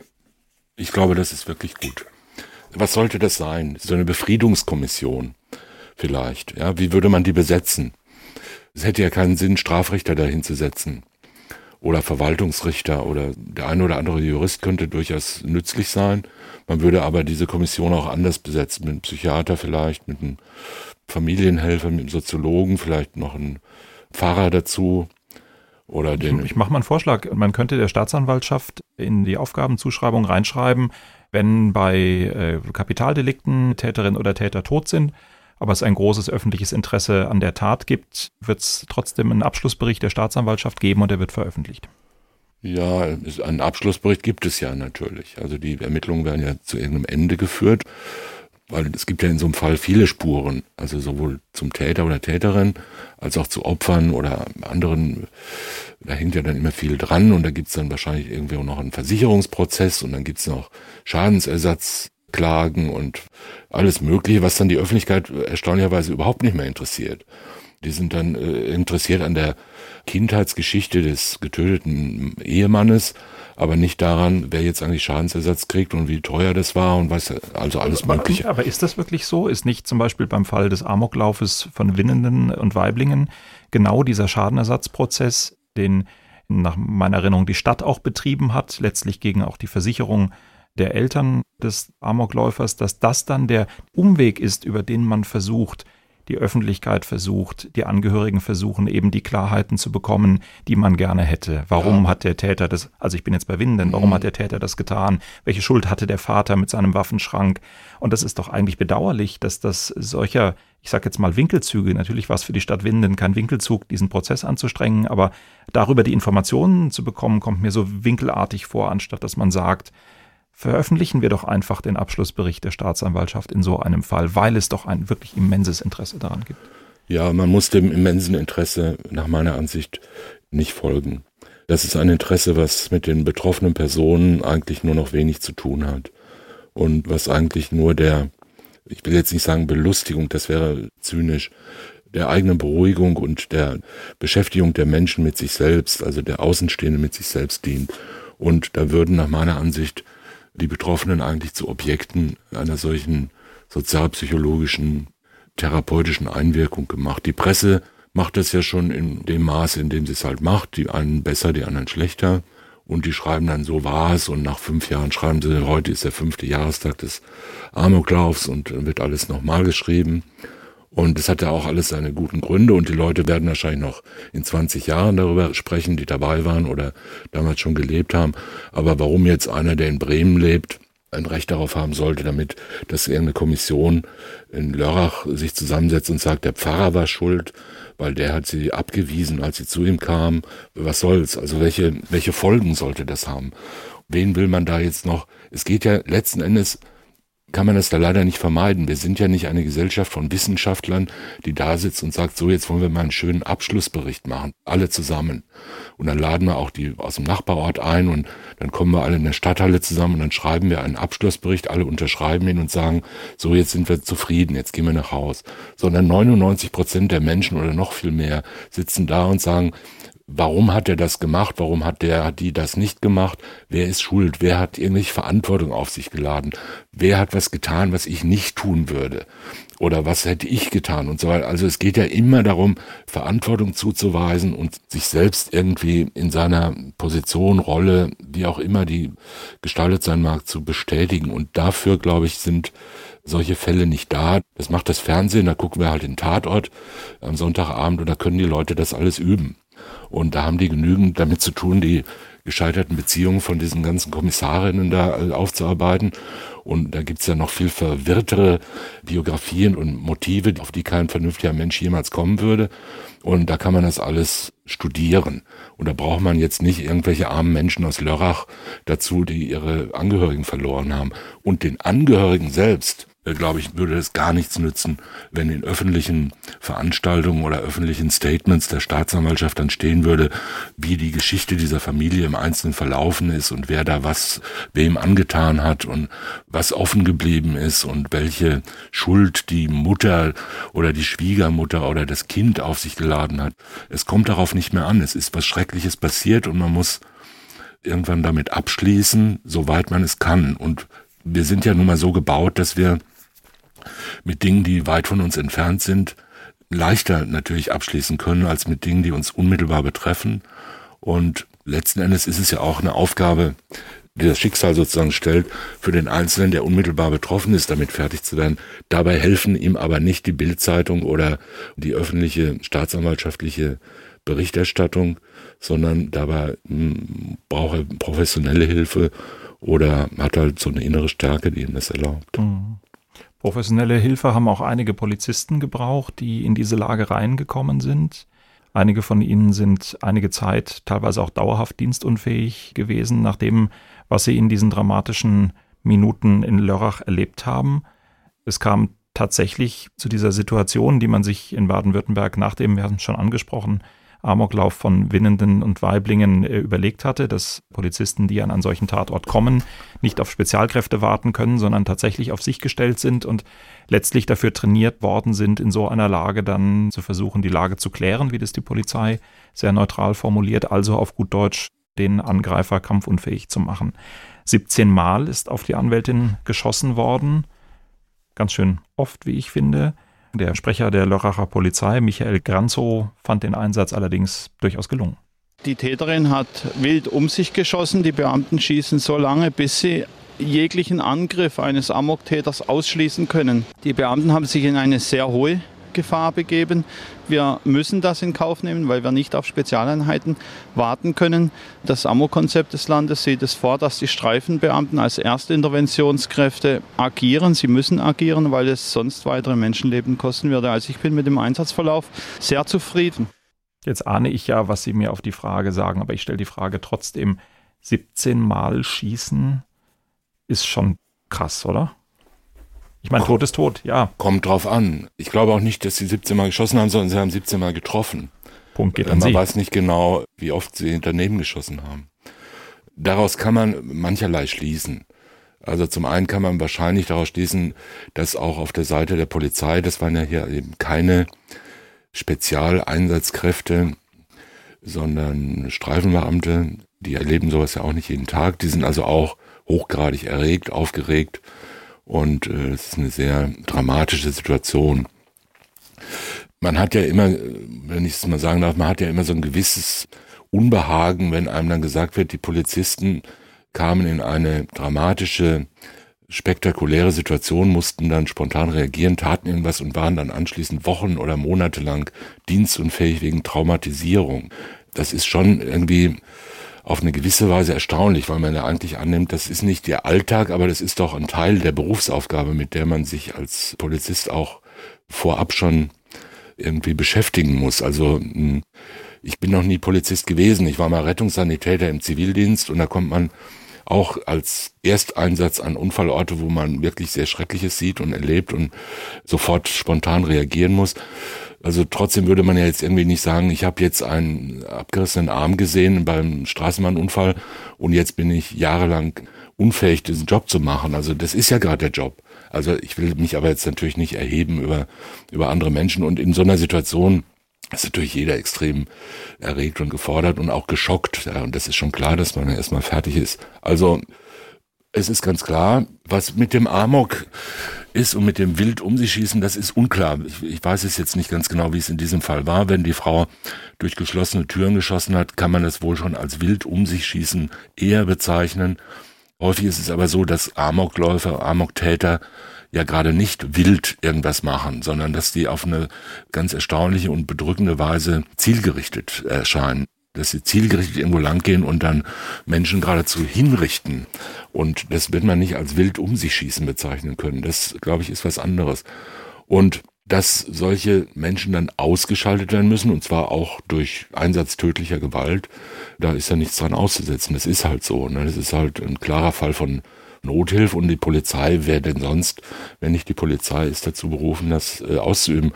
ich glaube, das ist wirklich gut. Was sollte das sein? So eine Befriedungskommission vielleicht. Ja, wie würde man die besetzen? Es hätte ja keinen Sinn, Strafrichter dahin zu setzen oder Verwaltungsrichter oder der eine oder andere Jurist könnte durchaus nützlich sein. Man würde aber diese Kommission auch anders besetzen, mit einem Psychiater vielleicht, mit einem Familienhelfer, mit einem Soziologen, vielleicht noch einen Pfarrer dazu. Oder den ich, ich mache mal einen Vorschlag. Man könnte der Staatsanwaltschaft in die Aufgabenzuschreibung reinschreiben, wenn bei äh, Kapitaldelikten Täterin oder Täter tot sind, aber es ein großes öffentliches Interesse an der Tat gibt, wird es trotzdem einen Abschlussbericht der Staatsanwaltschaft geben und der wird veröffentlicht. Ja, einen Abschlussbericht gibt es ja natürlich. Also die Ermittlungen werden ja zu irgendeinem Ende geführt, weil es gibt ja in so einem Fall viele Spuren, also sowohl zum Täter oder Täterin als auch zu Opfern oder anderen. Da hängt ja dann immer viel dran und da gibt es dann wahrscheinlich irgendwie auch noch einen Versicherungsprozess und dann gibt es noch Schadensersatz Klagen und alles Mögliche, was dann die Öffentlichkeit erstaunlicherweise überhaupt nicht mehr interessiert. Die sind dann äh, interessiert an der Kindheitsgeschichte des getöteten Ehemannes, aber nicht daran, wer jetzt eigentlich Schadensersatz kriegt und wie teuer das war und was, also alles Mögliche. Aber ist das wirklich so? Ist nicht zum Beispiel beim Fall des Amoklaufes von Winnenden und Weiblingen genau dieser Schadenersatzprozess, den nach meiner Erinnerung die Stadt auch betrieben hat, letztlich gegen auch die Versicherung der Eltern des Amokläufers, dass das dann der Umweg ist, über den man versucht, die Öffentlichkeit versucht, die Angehörigen versuchen, eben die Klarheiten zu bekommen, die man gerne hätte. Warum ja. hat der Täter das, also ich bin jetzt bei Winden, warum mhm. hat der Täter das getan? Welche Schuld hatte der Vater mit seinem Waffenschrank? Und das ist doch eigentlich bedauerlich, dass das solcher, ich sage jetzt mal Winkelzüge, natürlich war es für die Stadt Winden kein Winkelzug, diesen Prozess anzustrengen, aber darüber die Informationen zu bekommen, kommt mir so winkelartig vor, anstatt dass man sagt, veröffentlichen wir doch einfach den Abschlussbericht der Staatsanwaltschaft in so einem Fall, weil es doch ein wirklich immenses Interesse daran gibt. Ja, man muss dem immensen Interesse nach meiner Ansicht nicht folgen. Das ist ein Interesse, was mit den betroffenen Personen eigentlich nur noch wenig zu tun hat und was eigentlich nur der, ich will jetzt nicht sagen Belustigung, das wäre zynisch, der eigenen Beruhigung und der Beschäftigung der Menschen mit sich selbst, also der Außenstehende mit sich selbst dient. Und da würden nach meiner Ansicht die Betroffenen eigentlich zu Objekten einer solchen sozialpsychologischen, therapeutischen Einwirkung gemacht. Die Presse macht das ja schon in dem Maße, in dem sie es halt macht. Die einen besser, die anderen schlechter. Und die schreiben dann, so war es. Und nach fünf Jahren schreiben sie, heute ist der fünfte Jahrestag des Amoklaufs und dann wird alles nochmal geschrieben. Und es hat ja auch alles seine guten Gründe und die Leute werden wahrscheinlich noch in 20 Jahren darüber sprechen, die dabei waren oder damals schon gelebt haben. Aber warum jetzt einer, der in Bremen lebt, ein Recht darauf haben sollte, damit, dass irgendeine Kommission in Lörrach sich zusammensetzt und sagt, der Pfarrer war schuld, weil der hat sie abgewiesen, als sie zu ihm kam. Was soll's? Also welche, welche Folgen sollte das haben? Wen will man da jetzt noch? Es geht ja letzten Endes kann man das da leider nicht vermeiden. Wir sind ja nicht eine Gesellschaft von Wissenschaftlern, die da sitzt und sagt, so jetzt wollen wir mal einen schönen Abschlussbericht machen, alle zusammen. Und dann laden wir auch die aus dem Nachbarort ein und dann kommen wir alle in der Stadthalle zusammen und dann schreiben wir einen Abschlussbericht, alle unterschreiben ihn und sagen, so jetzt sind wir zufrieden, jetzt gehen wir nach Haus. Sondern 99 Prozent der Menschen oder noch viel mehr sitzen da und sagen, Warum hat er das gemacht? Warum hat der, hat die das nicht gemacht? Wer ist schuld? Wer hat irgendwelche Verantwortung auf sich geladen? Wer hat was getan, was ich nicht tun würde? Oder was hätte ich getan und so weiter. Also es geht ja immer darum, Verantwortung zuzuweisen und sich selbst irgendwie in seiner Position, Rolle, wie auch immer die gestaltet sein mag, zu bestätigen. Und dafür, glaube ich, sind solche Fälle nicht da. Das macht das Fernsehen, da gucken wir halt den Tatort am Sonntagabend und da können die Leute das alles üben. Und da haben die genügend damit zu tun, die gescheiterten Beziehungen von diesen ganzen Kommissarinnen da äh, aufzuarbeiten. Und da gibt's ja noch viel verwirrtere Biografien und Motive, auf die kein vernünftiger Mensch jemals kommen würde. Und da kann man das alles studieren. Und da braucht man jetzt nicht irgendwelche armen Menschen aus Lörrach dazu, die ihre Angehörigen verloren haben. Und den Angehörigen selbst, glaube ich, würde es gar nichts nützen, wenn in öffentlichen Veranstaltungen oder öffentlichen Statements der Staatsanwaltschaft dann stehen würde, wie die Geschichte dieser Familie im Einzelnen verlaufen ist und wer da was wem angetan hat und was offen geblieben ist und welche Schuld die Mutter oder die Schwiegermutter oder das Kind auf sich geladen hat. Es kommt darauf nicht mehr an. Es ist was Schreckliches passiert und man muss irgendwann damit abschließen, soweit man es kann. Und wir sind ja nun mal so gebaut, dass wir mit Dingen, die weit von uns entfernt sind, leichter natürlich abschließen können als mit Dingen, die uns unmittelbar betreffen. Und letzten Endes ist es ja auch eine Aufgabe, die das Schicksal sozusagen stellt, für den Einzelnen, der unmittelbar betroffen ist, damit fertig zu werden. Dabei helfen ihm aber nicht die Bildzeitung oder die öffentliche staatsanwaltschaftliche Berichterstattung, sondern dabei hm, braucht er professionelle Hilfe oder hat halt so eine innere Stärke, die ihm das erlaubt. Mhm. Professionelle Hilfe haben auch einige Polizisten gebraucht, die in diese Lage reingekommen sind. Einige von ihnen sind einige Zeit, teilweise auch dauerhaft dienstunfähig gewesen, nach dem, was sie in diesen dramatischen Minuten in Lörrach erlebt haben. Es kam tatsächlich zu dieser Situation, die man sich in Baden-Württemberg nach dem, wir haben es schon angesprochen, Amoklauf von Winnenden und Weiblingen äh, überlegt hatte, dass Polizisten, die an einen solchen Tatort kommen, nicht auf Spezialkräfte warten können, sondern tatsächlich auf sich gestellt sind und letztlich dafür trainiert worden sind, in so einer Lage dann zu versuchen, die Lage zu klären, wie das die Polizei sehr neutral formuliert, also auf gut Deutsch den Angreifer kampfunfähig zu machen. 17 Mal ist auf die Anwältin geschossen worden. Ganz schön oft, wie ich finde. Der Sprecher der Lörracher Polizei, Michael Granzow, fand den Einsatz allerdings durchaus gelungen. Die Täterin hat wild um sich geschossen. Die Beamten schießen so lange, bis sie jeglichen Angriff eines Amoktäters ausschließen können. Die Beamten haben sich in eine sehr hohe Gefahr begeben. Wir müssen das in Kauf nehmen, weil wir nicht auf Spezialeinheiten warten können. Das AMO-Konzept des Landes sieht es vor, dass die Streifenbeamten als Erstinterventionskräfte agieren. Sie müssen agieren, weil es sonst weitere Menschenleben kosten würde. Also ich bin mit dem Einsatzverlauf sehr zufrieden. Jetzt ahne ich ja, was Sie mir auf die Frage sagen, aber ich stelle die Frage trotzdem, 17 Mal schießen ist schon krass, oder? Ich meine, Tod ist tot, ja. Kommt drauf an. Ich glaube auch nicht, dass sie 17 Mal geschossen haben, sondern sie haben 17 Mal getroffen. Punkt geht an Man Sie. weiß nicht genau, wie oft sie daneben geschossen haben. Daraus kann man mancherlei schließen. Also zum einen kann man wahrscheinlich daraus schließen, dass auch auf der Seite der Polizei, das waren ja hier eben keine Spezialeinsatzkräfte, sondern Streifenbeamte, die erleben sowas ja auch nicht jeden Tag. Die sind also auch hochgradig erregt, aufgeregt und äh, es ist eine sehr dramatische Situation. Man hat ja immer, wenn ich es mal sagen darf, man hat ja immer so ein gewisses Unbehagen, wenn einem dann gesagt wird, die Polizisten kamen in eine dramatische, spektakuläre Situation, mussten dann spontan reagieren, taten irgendwas und waren dann anschließend Wochen oder Monate lang dienstunfähig wegen Traumatisierung. Das ist schon irgendwie auf eine gewisse Weise erstaunlich, weil man ja eigentlich annimmt, das ist nicht der Alltag, aber das ist doch ein Teil der Berufsaufgabe, mit der man sich als Polizist auch vorab schon irgendwie beschäftigen muss. Also hm, ich bin noch nie Polizist gewesen. Ich war mal Rettungssanitäter im Zivildienst und da kommt man auch als Ersteinsatz an Unfallorte, wo man wirklich sehr Schreckliches sieht und erlebt und sofort spontan reagieren muss. Also trotzdem würde man ja jetzt irgendwie nicht sagen, ich habe jetzt einen abgerissenen Arm gesehen beim Straßenbahnunfall und jetzt bin ich jahrelang unfähig, diesen Job zu machen. Also das ist ja gerade der Job. Also ich will mich aber jetzt natürlich nicht erheben über, über andere Menschen und in so einer Situation ist natürlich jeder extrem erregt und gefordert und auch geschockt. Ja, und das ist schon klar, dass man ja erstmal fertig ist. Also es ist ganz klar, was mit dem Amok ist und mit dem Wild um sich schießen, das ist unklar. Ich, ich, weiß es jetzt nicht ganz genau, wie es in diesem Fall war. Wenn die Frau durch geschlossene Türen geschossen hat, kann man das wohl schon als Wild um sich schießen eher bezeichnen. Häufig ist es aber so, dass Amokläufer, Amoktäter ja gerade nicht wild irgendwas machen, sondern dass die auf eine ganz erstaunliche und bedrückende Weise zielgerichtet erscheinen dass sie zielgerichtet irgendwo langgehen und dann Menschen geradezu hinrichten. Und das wird man nicht als wild um sich schießen bezeichnen können. Das, glaube ich, ist was anderes. Und dass solche Menschen dann ausgeschaltet werden müssen, und zwar auch durch Einsatz tödlicher Gewalt, da ist ja nichts dran auszusetzen. Das ist halt so. Ne? Das ist halt ein klarer Fall von Nothilfe und die Polizei, wer denn sonst, wenn nicht die Polizei, ist dazu berufen, das äh, auszuüben.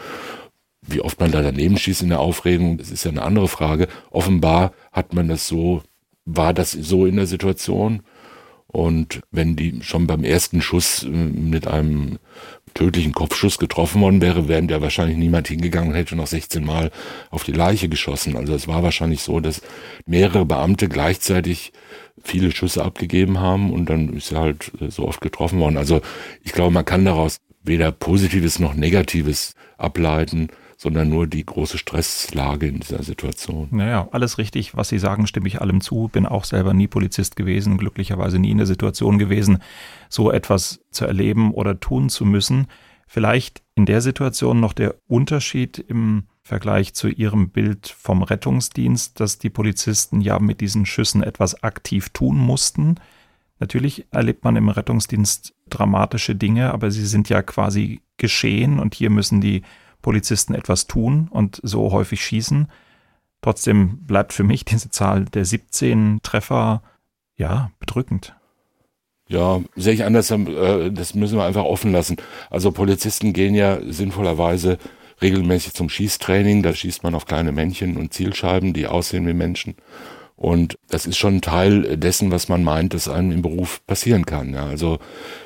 Wie oft man da daneben schießt in der Aufregung, das ist ja eine andere Frage. Offenbar hat man das so, war das so in der Situation. Und wenn die schon beim ersten Schuss äh, mit einem tödlichen Kopfschuss getroffen worden wäre, wären der wahrscheinlich niemand hingegangen und hätte noch 16 Mal auf die Leiche geschossen. Also es war wahrscheinlich so, dass mehrere Beamte gleichzeitig viele Schüsse abgegeben haben und dann ist er halt äh, so oft getroffen worden. Also ich glaube, man kann daraus weder Positives noch Negatives ableiten sondern nur die große Stresslage in dieser Situation. Naja, alles richtig, was Sie sagen, stimme ich allem zu. Bin auch selber nie Polizist gewesen, glücklicherweise nie in der Situation gewesen, so etwas zu erleben oder tun zu müssen. Vielleicht in der Situation noch der Unterschied im Vergleich zu Ihrem Bild vom Rettungsdienst, dass die Polizisten ja mit diesen Schüssen etwas aktiv tun mussten. Natürlich erlebt man im Rettungsdienst dramatische Dinge, aber sie sind ja quasi geschehen und hier müssen die Polizisten etwas tun und so häufig schießen. Trotzdem bleibt für mich diese Zahl der 17 Treffer ja bedrückend. Ja, sehe ich anders, äh, das müssen wir einfach offen lassen. Also Polizisten gehen ja sinnvollerweise regelmäßig zum Schießtraining. Da schießt man auf kleine Männchen und Zielscheiben, die aussehen wie Menschen. Und das ist schon ein Teil dessen, was man meint, dass einem im Beruf passieren kann. Ja, also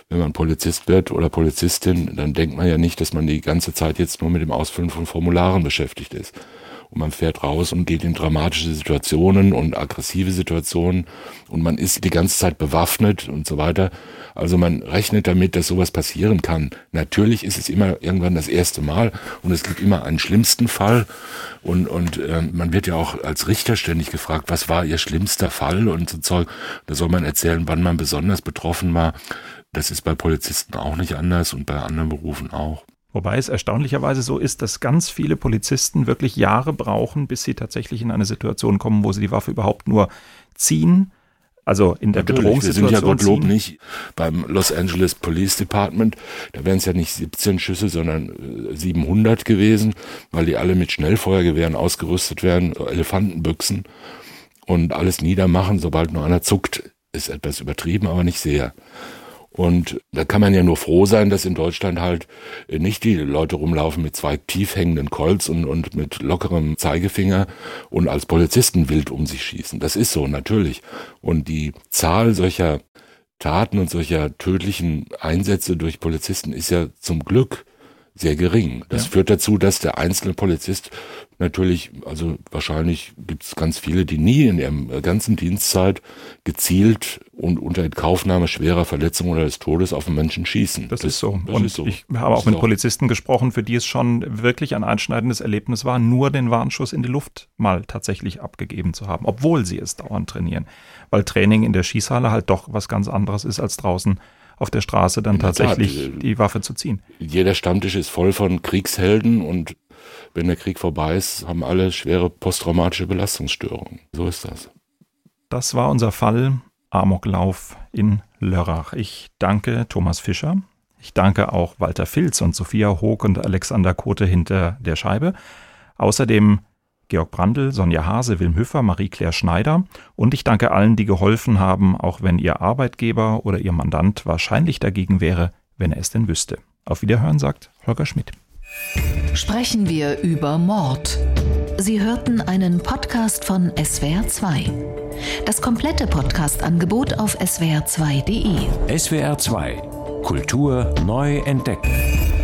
wenn man Polizist wird oder Polizistin, dann denkt man ja nicht, dass man die ganze Zeit jetzt nur mit dem Ausfüllen von Formularen beschäftigt ist und man fährt raus und geht in dramatische Situationen und aggressive Situationen und man ist die ganze Zeit bewaffnet und so weiter. Also man rechnet damit, dass sowas passieren kann. Natürlich ist es immer irgendwann das erste Mal und es gibt immer einen schlimmsten Fall und, und äh, man wird ja auch als Richter ständig gefragt, was war ihr schlimmster Fall und so Zeug. Da soll man erzählen, wann man besonders betroffen war. Das ist bei Polizisten auch nicht anders und bei anderen Berufen auch. Wobei es erstaunlicherweise so ist, dass ganz viele Polizisten wirklich Jahre brauchen, bis sie tatsächlich in eine Situation kommen, wo sie die Waffe überhaupt nur ziehen. Also in der Natürlich, Bedrohungssituation. Wir sind ja Gottlob nicht beim Los Angeles Police Department. Da wären es ja nicht 17 Schüsse, sondern 700 äh, gewesen, weil die alle mit Schnellfeuergewehren ausgerüstet werden, Elefantenbüchsen und alles niedermachen, sobald nur einer zuckt. Ist etwas übertrieben, aber nicht sehr. Und da kann man ja nur froh sein, dass in Deutschland halt nicht die Leute rumlaufen mit zwei tief hängenden Colts und, und mit lockerem Zeigefinger und als Polizisten wild um sich schießen. Das ist so, natürlich. Und die Zahl solcher Taten und solcher tödlichen Einsätze durch Polizisten ist ja zum Glück sehr gering. Das ja. führt dazu, dass der einzelne Polizist natürlich, also wahrscheinlich gibt es ganz viele, die nie in ihrem ganzen Dienstzeit gezielt und unter Entkaufnahme schwerer Verletzungen oder des Todes auf einen Menschen schießen. Das, das ist so. Das und ist so. ich habe auch mit so. Polizisten gesprochen, für die es schon wirklich ein einschneidendes Erlebnis war, nur den Warnschuss in die Luft mal tatsächlich abgegeben zu haben, obwohl sie es dauernd trainieren. Weil Training in der Schießhalle halt doch was ganz anderes ist als draußen auf der Straße dann tatsächlich Tat, die Waffe zu ziehen. Jeder Stammtisch ist voll von Kriegshelden und wenn der Krieg vorbei ist, haben alle schwere posttraumatische Belastungsstörungen. So ist das. Das war unser Fall Amoklauf in Lörrach. Ich danke Thomas Fischer. Ich danke auch Walter Filz und Sophia Hoog und Alexander Kote hinter der Scheibe. Außerdem Georg Brandl, Sonja Hase, Wilm Hüffer, Marie-Claire Schneider und ich danke allen, die geholfen haben, auch wenn Ihr Arbeitgeber oder Ihr Mandant wahrscheinlich dagegen wäre, wenn er es denn wüsste. Auf Wiederhören sagt Holger Schmidt. Sprechen wir über Mord. Sie hörten einen Podcast von SWR2. Das komplette Podcast-Angebot auf swr2.de. SWR2 Kultur neu entdecken.